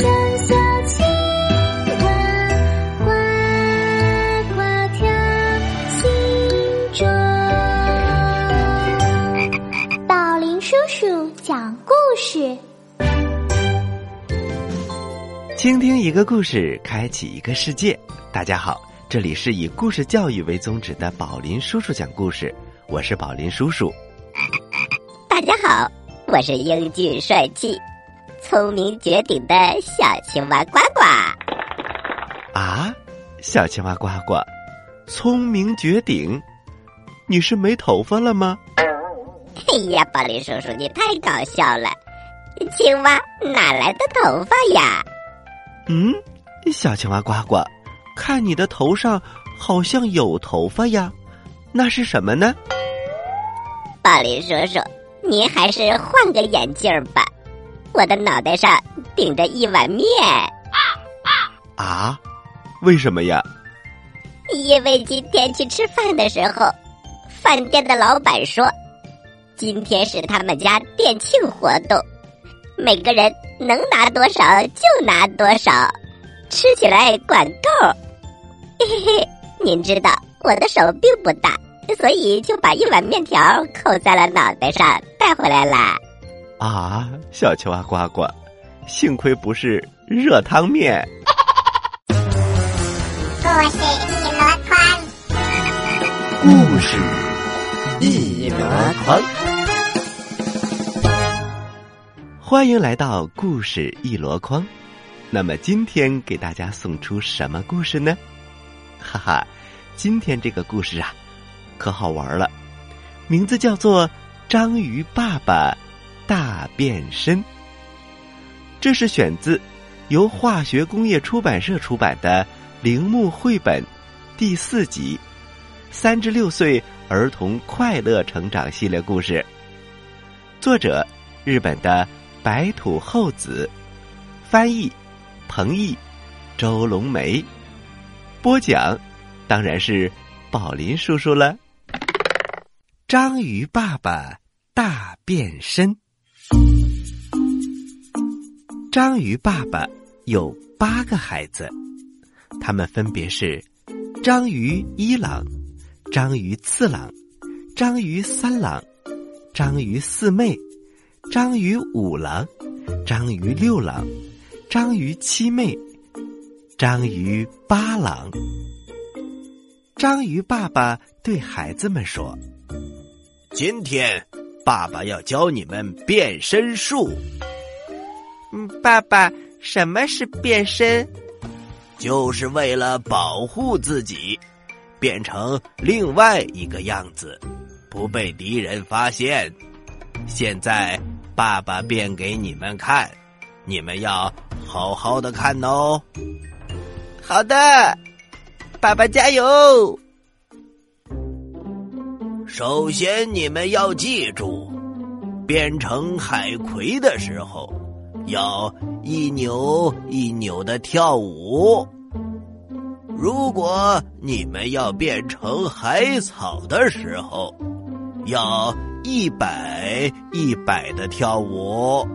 小小青蛙，宝林叔叔讲故事。倾听一个故事，开启一个世界。大家好，这里是以故事教育为宗旨的宝林叔叔讲故事，我是宝林叔叔。大家好，我是英俊帅气。聪明绝顶的小青蛙呱呱。啊，小青蛙呱呱，聪明绝顶，你是没头发了吗？哎呀，宝林叔叔，你太搞笑了！青蛙哪来的头发呀？嗯，小青蛙呱呱，看你的头上好像有头发呀，那是什么呢？宝林叔叔，您还是换个眼镜吧。我的脑袋上顶着一碗面。啊？为什么呀？因为今天去吃饭的时候，饭店的老板说，今天是他们家店庆活动。每个人能拿多少就拿多少，吃起来管够。嘿嘿嘿，您知道我的手并不大，所以就把一碗面条扣在了脑袋上带回来啦。啊，小青蛙呱呱，幸亏不是热汤面。故事一箩筐，故事一箩筐。欢迎来到故事一箩筐。那么今天给大家送出什么故事呢？哈哈，今天这个故事啊，可好玩了，名字叫做《章鱼爸爸大变身》。这是选自由化学工业出版社出版的《铃木绘本》第四集《三至六岁儿童快乐成长系列故事》，作者日本的。白土厚子，翻译，彭毅，周龙梅，播讲，当然是宝林叔叔了。章鱼爸爸大变身。章鱼爸爸有八个孩子，他们分别是章鱼一郎、章鱼次郎、章鱼三郎、章鱼四妹。章鱼五郎，章鱼六郎，章鱼七妹，章鱼八郎。章鱼爸爸对孩子们说：“今天，爸爸要教你们变身术。”“嗯，爸爸，什么是变身？”“就是为了保护自己，变成另外一个样子，不被敌人发现。”现在。爸爸变给你们看，你们要好好的看哦。好的，爸爸加油。首先，你们要记住，变成海葵的时候，要一扭一扭的跳舞。如果你们要变成海草的时候，要。一百一百的跳舞，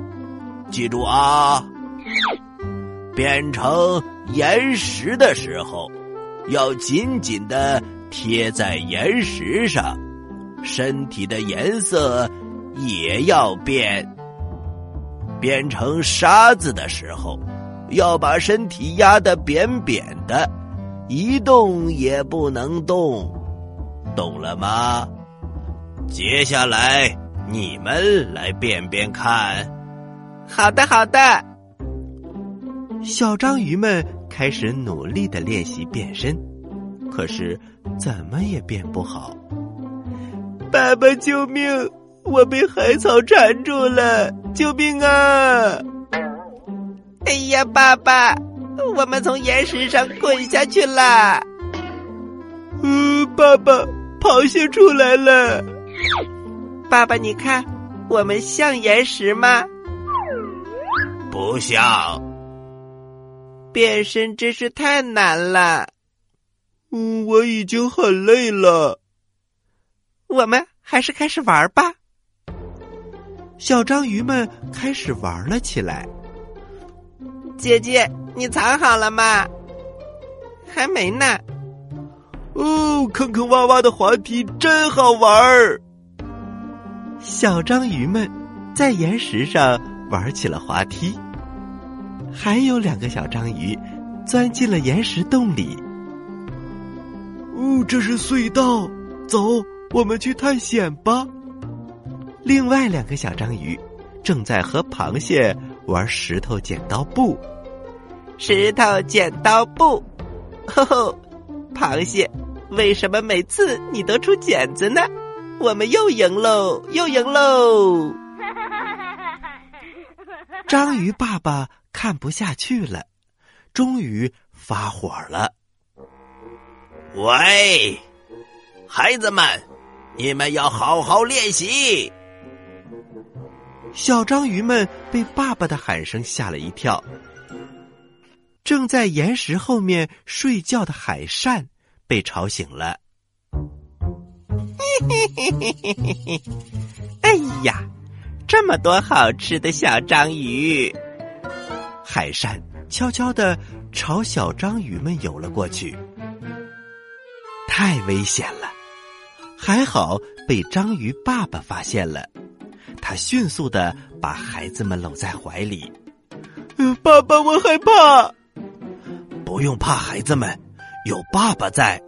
记住啊！变成岩石的时候，要紧紧的贴在岩石上，身体的颜色也要变。变成沙子的时候，要把身体压得扁扁的，一动也不能动，懂了吗？接下来，你们来变变看。好的，好的。小章鱼们开始努力的练习变身，可是怎么也变不好。爸爸，救命！我被海草缠住了，救命啊！哎呀，爸爸，我们从岩石上滚下去了。嗯，爸爸，螃蟹出来了。爸爸，你看，我们像岩石吗？不像。变身真是太难了。嗯，我已经很累了。我们还是开始玩吧。小章鱼们开始玩了起来。姐姐，你藏好了吗？还没呢。哦，坑坑洼洼的滑梯真好玩儿。小章鱼们在岩石上玩起了滑梯。还有两个小章鱼钻进了岩石洞里。哦，这是隧道，走，我们去探险吧。另外两个小章鱼正在和螃蟹玩石头剪刀布。石头剪刀布，吼吼！螃蟹，为什么每次你都出剪子呢？我们又赢喽，又赢喽！章鱼爸爸看不下去了，终于发火了。喂，孩子们，你们要好好练习。小章鱼们被爸爸的喊声吓了一跳。正在岩石后面睡觉的海扇被吵醒了。嘿嘿嘿嘿嘿嘿嘿！哎呀，这么多好吃的小章鱼！海扇悄悄的朝小章鱼们游了过去。太危险了！还好被章鱼爸爸发现了，他迅速的把孩子们搂在怀里。呃，爸爸，我害怕。不用怕，孩子们，有爸爸在。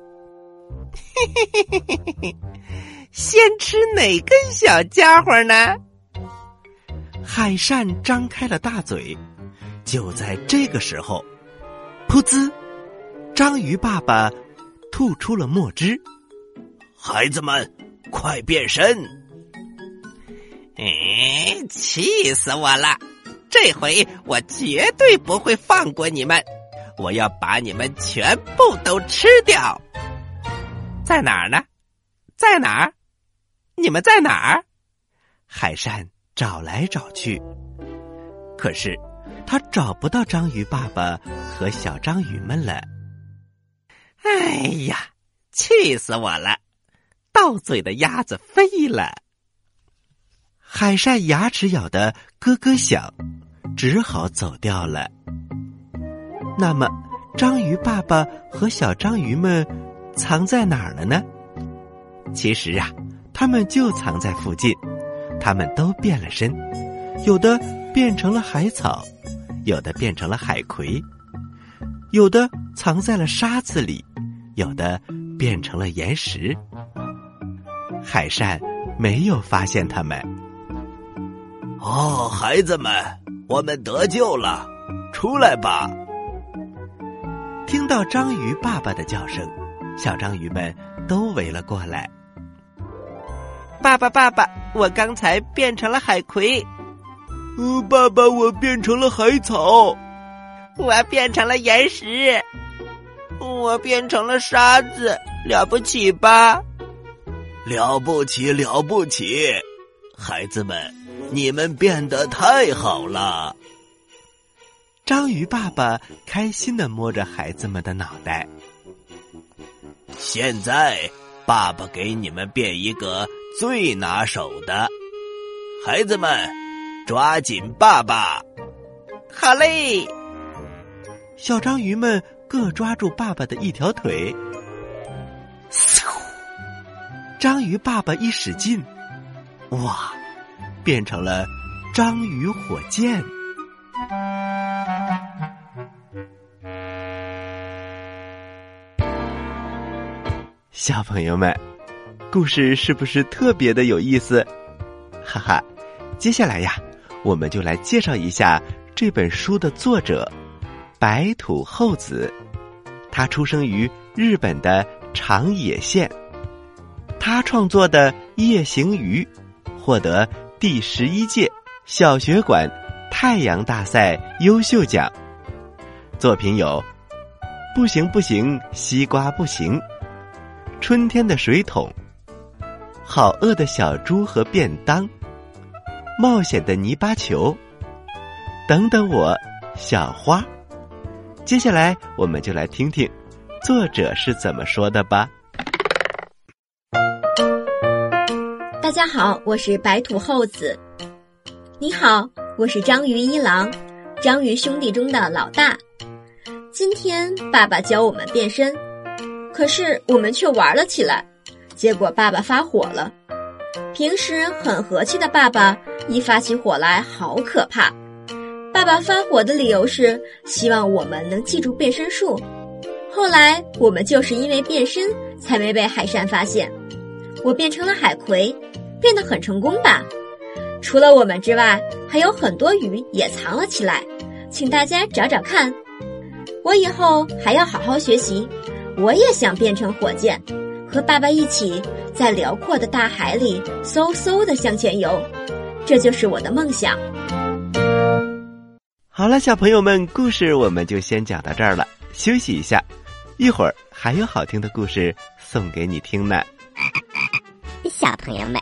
嘿嘿嘿嘿嘿嘿，先吃哪根小家伙呢？海扇张开了大嘴。就在这个时候，噗呲，章鱼爸爸吐出了墨汁。孩子们，快变身！哎，气死我了！这回我绝对不会放过你们。我要把你们全部都吃掉，在哪儿呢？在哪儿？你们在哪儿？海山找来找去，可是他找不到章鱼爸爸和小章鱼们了。哎呀，气死我了！到嘴的鸭子飞了。海扇牙齿咬得咯咯响，只好走掉了。那么，章鱼爸爸和小章鱼们藏在哪儿了呢？其实啊，他们就藏在附近。他们都变了身，有的变成了海草，有的变成了海葵，有的藏在了沙子里，有的变成了岩石。海扇没有发现他们。哦，孩子们，我们得救了，出来吧！听到章鱼爸爸的叫声，小章鱼们都围了过来。爸爸，爸爸，我刚才变成了海葵。呃，爸爸，我变成了海草。我变成了岩石。我变成了沙子。了不起吧？了不起，了不起！孩子们，你们变得太好了。章鱼爸爸开心的摸着孩子们的脑袋。现在，爸爸给你们变一个最拿手的，孩子们，抓紧爸爸！好嘞！小章鱼们各抓住爸爸的一条腿，嗖！章鱼爸爸一使劲，哇，变成了章鱼火箭。小朋友们，故事是不是特别的有意思？哈哈，接下来呀，我们就来介绍一下这本书的作者白土厚子。他出生于日本的长野县，他创作的《夜行鱼》获得第十一届小学馆太阳大赛优秀奖。作品有《不行不行，西瓜不行》。春天的水桶，好饿的小猪和便当，冒险的泥巴球，等等我，小花。接下来，我们就来听听作者是怎么说的吧。大家好，我是白土厚子。你好，我是章鱼一郎，章鱼兄弟中的老大。今天爸爸教我们变身。可是我们却玩了起来，结果爸爸发火了。平时很和气的爸爸一发起火来好可怕，爸爸发火的理由是希望我们能记住变身术。后来我们就是因为变身才没被海扇发现。我变成了海葵，变得很成功吧？除了我们之外，还有很多鱼也藏了起来，请大家找找看。我以后还要好好学习，我也想变成火箭，和爸爸一起在辽阔的大海里嗖嗖的向前游。这就是我的梦想。好了，小朋友们，故事我们就先讲到这儿了，休息一下，一会儿还有好听的故事送给你听呢。小朋友们，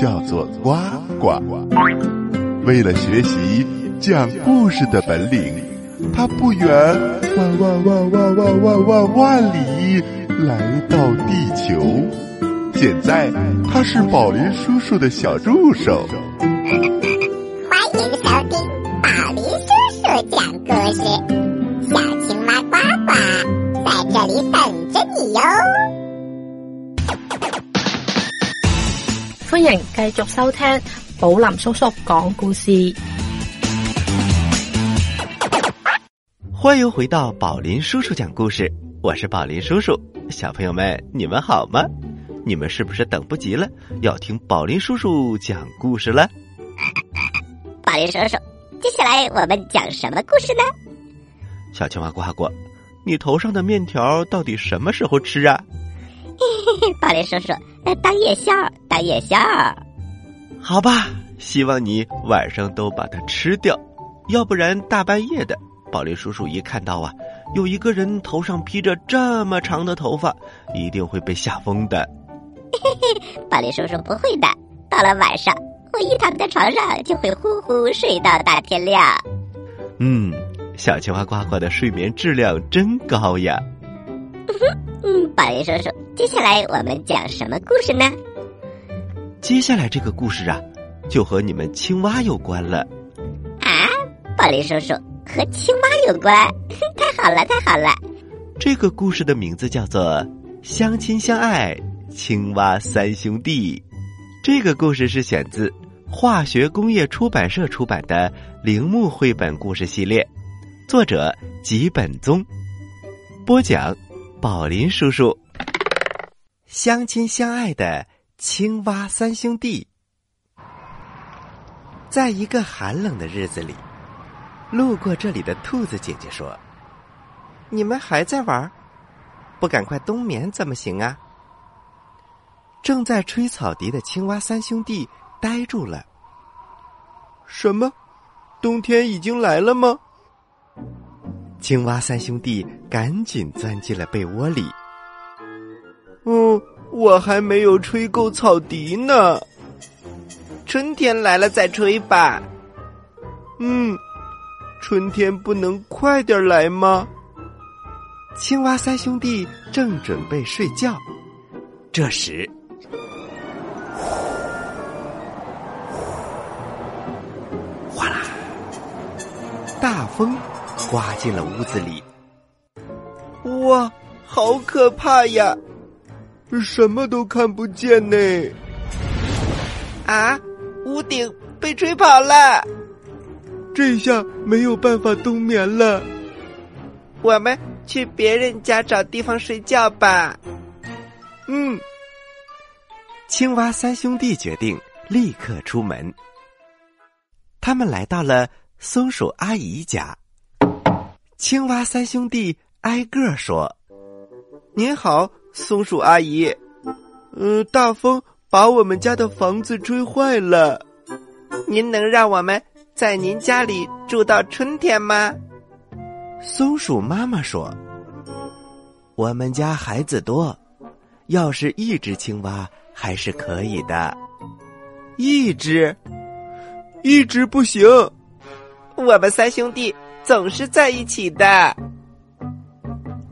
叫做呱呱。为了学习。讲故事的本领，他不远万万万万万万万万里来到地球。现在他是宝林叔叔的小助手。欢迎收听宝林叔叔讲故事，小青蛙呱呱在这里等着你哟。欢迎继续收听宝林叔叔讲故事。欢迎回到宝林叔叔讲故事，我是宝林叔叔。小朋友们，你们好吗？你们是不是等不及了，要听宝林叔叔讲故事了？宝林叔叔，接下来我们讲什么故事呢？小青蛙呱呱，你头上的面条到底什么时候吃啊？宝林叔叔，当夜宵，当夜宵。好吧，希望你晚上都把它吃掉，要不然大半夜的。宝林叔叔一看到啊，有一个人头上披着这么长的头发，一定会被吓疯的。嘿 嘿宝林叔叔不会的，到了晚上，我一躺在床上就会呼呼睡到大天亮。嗯，小青蛙呱呱的睡眠质量真高呀。嗯，宝林叔叔，接下来我们讲什么故事呢？接下来这个故事啊，就和你们青蛙有关了。啊，宝林叔叔。和青蛙有关，太好了，太好了！这个故事的名字叫做《相亲相爱青蛙三兄弟》。这个故事是选自化学工业出版社出版的铃木绘本故事系列，作者吉本宗，播讲宝林叔叔。相亲相爱的青蛙三兄弟，在一个寒冷的日子里。路过这里的兔子姐姐说：“你们还在玩，不赶快冬眠怎么行啊？”正在吹草笛的青蛙三兄弟呆住了。什么？冬天已经来了吗？青蛙三兄弟赶紧钻进了被窝里。嗯，我还没有吹够草笛呢。春天来了再吹吧。嗯。春天不能快点来吗？青蛙三兄弟正准备睡觉，这时，哗啦，大风刮进了屋子里。哇，好可怕呀！什么都看不见呢。啊，屋顶被吹跑了。这下没有办法冬眠了，我们去别人家找地方睡觉吧。嗯，青蛙三兄弟决定立刻出门。他们来到了松鼠阿姨家。青蛙三兄弟挨个说：“您好，松鼠阿姨。呃，大风把我们家的房子吹坏了，您能让我们？”在您家里住到春天吗？松鼠妈妈说：“我们家孩子多，要是一只青蛙还是可以的。一只，一只不行。我们三兄弟总是在一起的。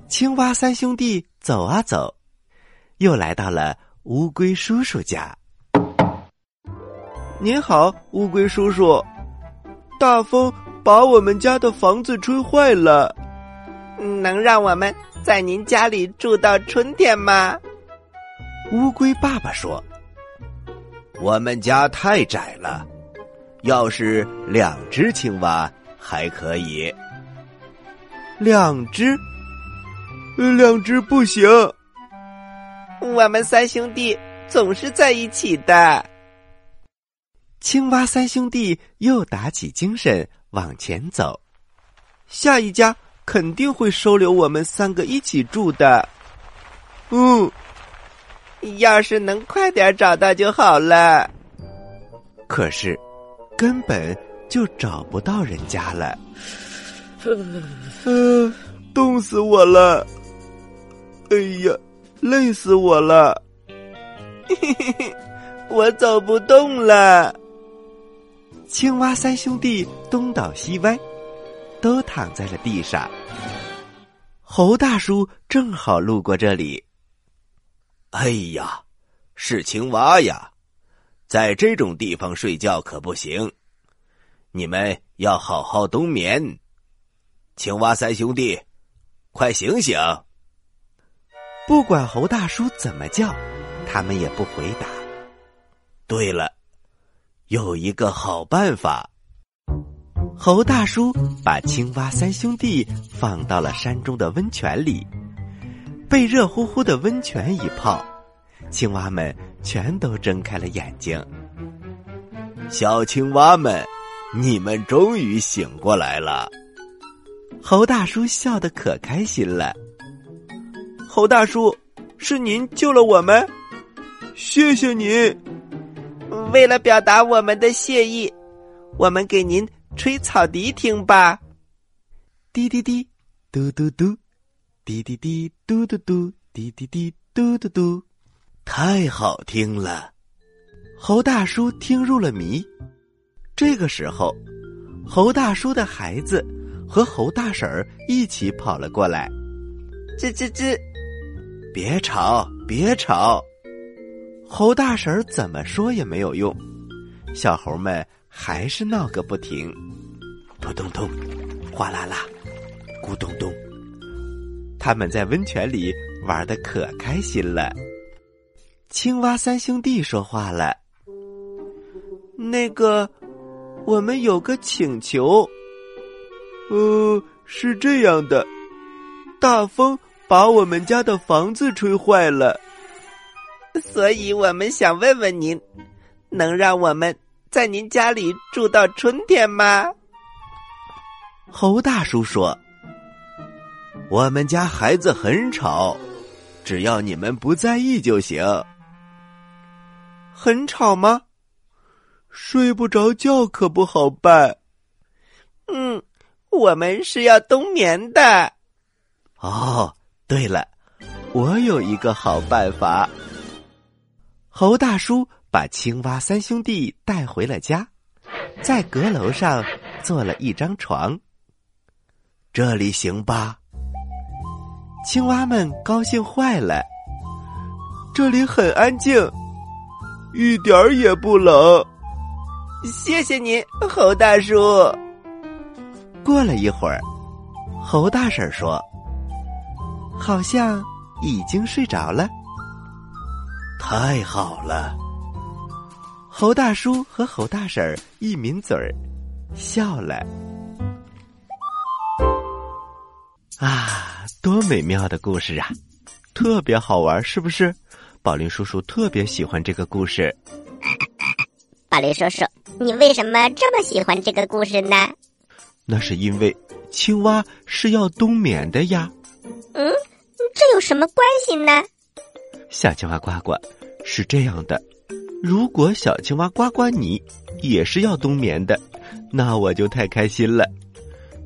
青蛙三兄弟走啊走，又来到了乌龟叔叔家。您好，乌龟叔叔。大风把我们家的房子吹坏了，能让我们在您家里住到春天吗？乌龟爸爸说：“我们家太窄了，要是两只青蛙还可以。两只，两只不行。我们三兄弟总是在一起的。”青蛙三兄弟又打起精神往前走，下一家肯定会收留我们三个一起住的。嗯，要是能快点找到就好了。可是，根本就找不到人家了。嗯，冻死我了！哎呀，累死我了！嘿嘿嘿，我走不动了。青蛙三兄弟东倒西歪，都躺在了地上。猴大叔正好路过这里。哎呀，是青蛙呀，在这种地方睡觉可不行，你们要好好冬眠。青蛙三兄弟，快醒醒！不管猴大叔怎么叫，他们也不回答。对了。有一个好办法，猴大叔把青蛙三兄弟放到了山中的温泉里，被热乎乎的温泉一泡，青蛙们全都睁开了眼睛。小青蛙们，你们终于醒过来了！猴大叔笑得可开心了。猴大叔，是您救了我们，谢谢您。为了表达我们的谢意，我们给您吹草笛听吧。滴滴滴，嘟嘟嘟，滴滴滴，嘟嘟嘟，滴滴滴，嘟嘟嘟，太好听了。猴大叔听入了迷。这个时候，猴大叔的孩子和猴大婶儿一起跑了过来。吱吱吱，别吵，别吵。猴大婶儿怎么说也没有用，小猴们还是闹个不停，扑通通，哗啦啦，咕咚咚。他们在温泉里玩的可开心了。青蛙三兄弟说话了：“那个，我们有个请求。呃，是这样的，大风把我们家的房子吹坏了。”所以我们想问问您，能让我们在您家里住到春天吗？猴大叔说：“我们家孩子很吵，只要你们不在意就行。”很吵吗？睡不着觉可不好办。嗯，我们是要冬眠的。哦，对了，我有一个好办法。猴大叔把青蛙三兄弟带回了家，在阁楼上做了一张床。这里行吧？青蛙们高兴坏了。这里很安静，一点儿也不冷。谢谢您，猴大叔。过了一会儿，猴大婶说：“好像已经睡着了。”太好了！猴大叔和猴大婶一抿嘴儿，笑了。啊，多美妙的故事啊！特别好玩，是不是？宝林叔叔特别喜欢这个故事。宝林叔叔，你为什么这么喜欢这个故事呢？那是因为青蛙是要冬眠的呀。嗯，这有什么关系呢？小青蛙呱呱，是这样的：如果小青蛙呱呱你也是要冬眠的，那我就太开心了，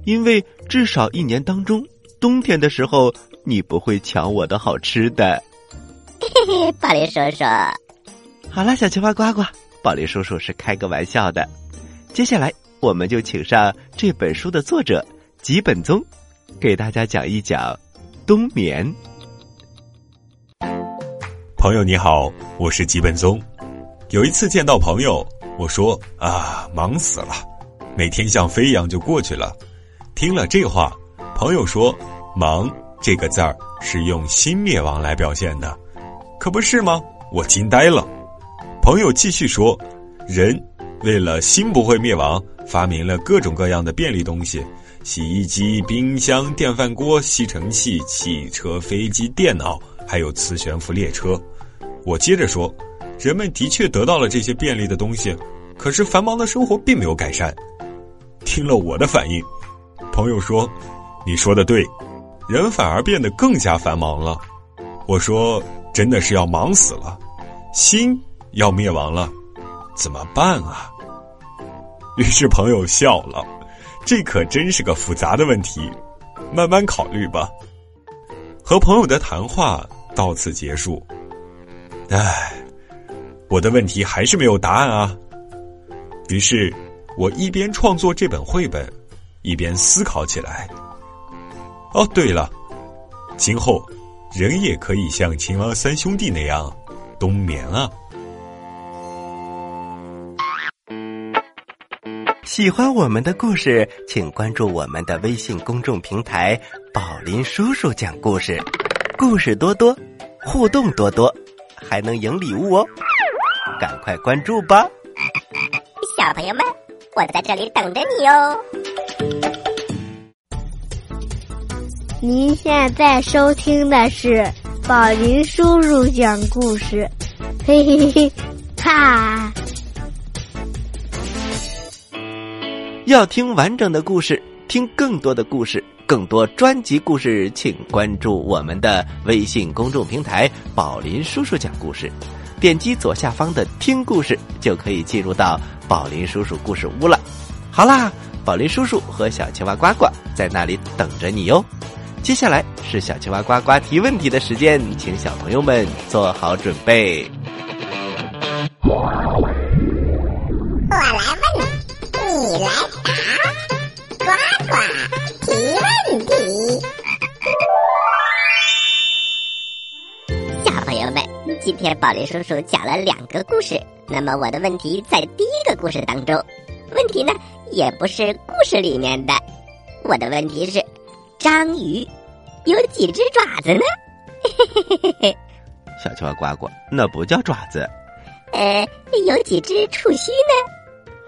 因为至少一年当中，冬天的时候你不会抢我的好吃的。嘿嘿，宝林叔叔，好了，小青蛙呱呱，宝林叔叔是开个玩笑的。接下来，我们就请上这本书的作者吉本宗，给大家讲一讲冬眠。朋友你好，我是吉本宗。有一次见到朋友，我说啊，忙死了，每天像飞一样就过去了。听了这话，朋友说“忙”这个字儿是用心灭亡来表现的，可不是吗？我惊呆了。朋友继续说：“人为了心不会灭亡，发明了各种各样的便利东西，洗衣机、冰箱、电饭锅、吸尘器、汽车、飞机、电脑，还有磁悬浮列车。”我接着说：“人们的确得到了这些便利的东西，可是繁忙的生活并没有改善。”听了我的反应，朋友说：“你说的对，人反而变得更加繁忙了。”我说：“真的是要忙死了，心。”要灭亡了，怎么办啊？于是朋友笑了，这可真是个复杂的问题，慢慢考虑吧。和朋友的谈话到此结束。唉，我的问题还是没有答案啊。于是，我一边创作这本绘本，一边思考起来。哦，对了，今后人也可以像秦王三兄弟那样冬眠啊。喜欢我们的故事，请关注我们的微信公众平台“宝林叔叔讲故事”，故事多多，互动多多，还能赢礼物哦！赶快关注吧，小朋友们，我在这里等着你哦！您现在收听的是宝林叔叔讲故事，嘿嘿嘿，哈！要听完整的故事，听更多的故事，更多专辑故事，请关注我们的微信公众平台“宝林叔叔讲故事”。点击左下方的“听故事”，就可以进入到宝林叔叔故事屋了。好啦，宝林叔叔和小青蛙呱呱在那里等着你哟。接下来是小青蛙呱呱提问题的时间，请小朋友们做好准备。我来宝林叔叔讲了两个故事，那么我的问题在第一个故事当中，问题呢也不是故事里面的，我的问题是，章鱼有几只爪子呢？小青蛙呱呱，那不叫爪子。呃，有几只触须呢？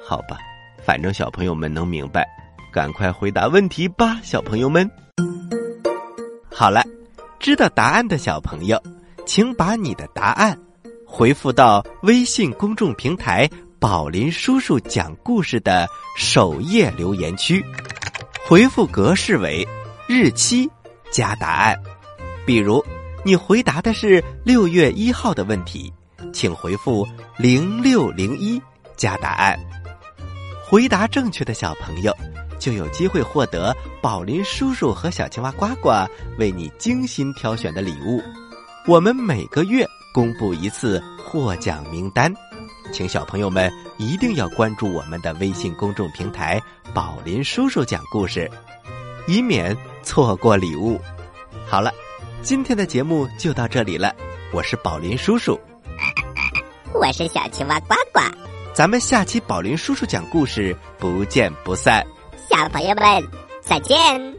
好吧，反正小朋友们能明白，赶快回答问题吧，小朋友们。好了，知道答案的小朋友。请把你的答案回复到微信公众平台“宝林叔叔讲故事”的首页留言区，回复格式为日期加答案。比如，你回答的是六月一号的问题，请回复零六零一加答案。回答正确的小朋友就有机会获得宝林叔叔和小青蛙呱呱为你精心挑选的礼物。我们每个月公布一次获奖名单，请小朋友们一定要关注我们的微信公众平台“宝林叔叔讲故事”，以免错过礼物。好了，今天的节目就到这里了。我是宝林叔叔，我是小青蛙呱呱，咱们下期宝林叔叔讲故事不见不散。小朋友们再见。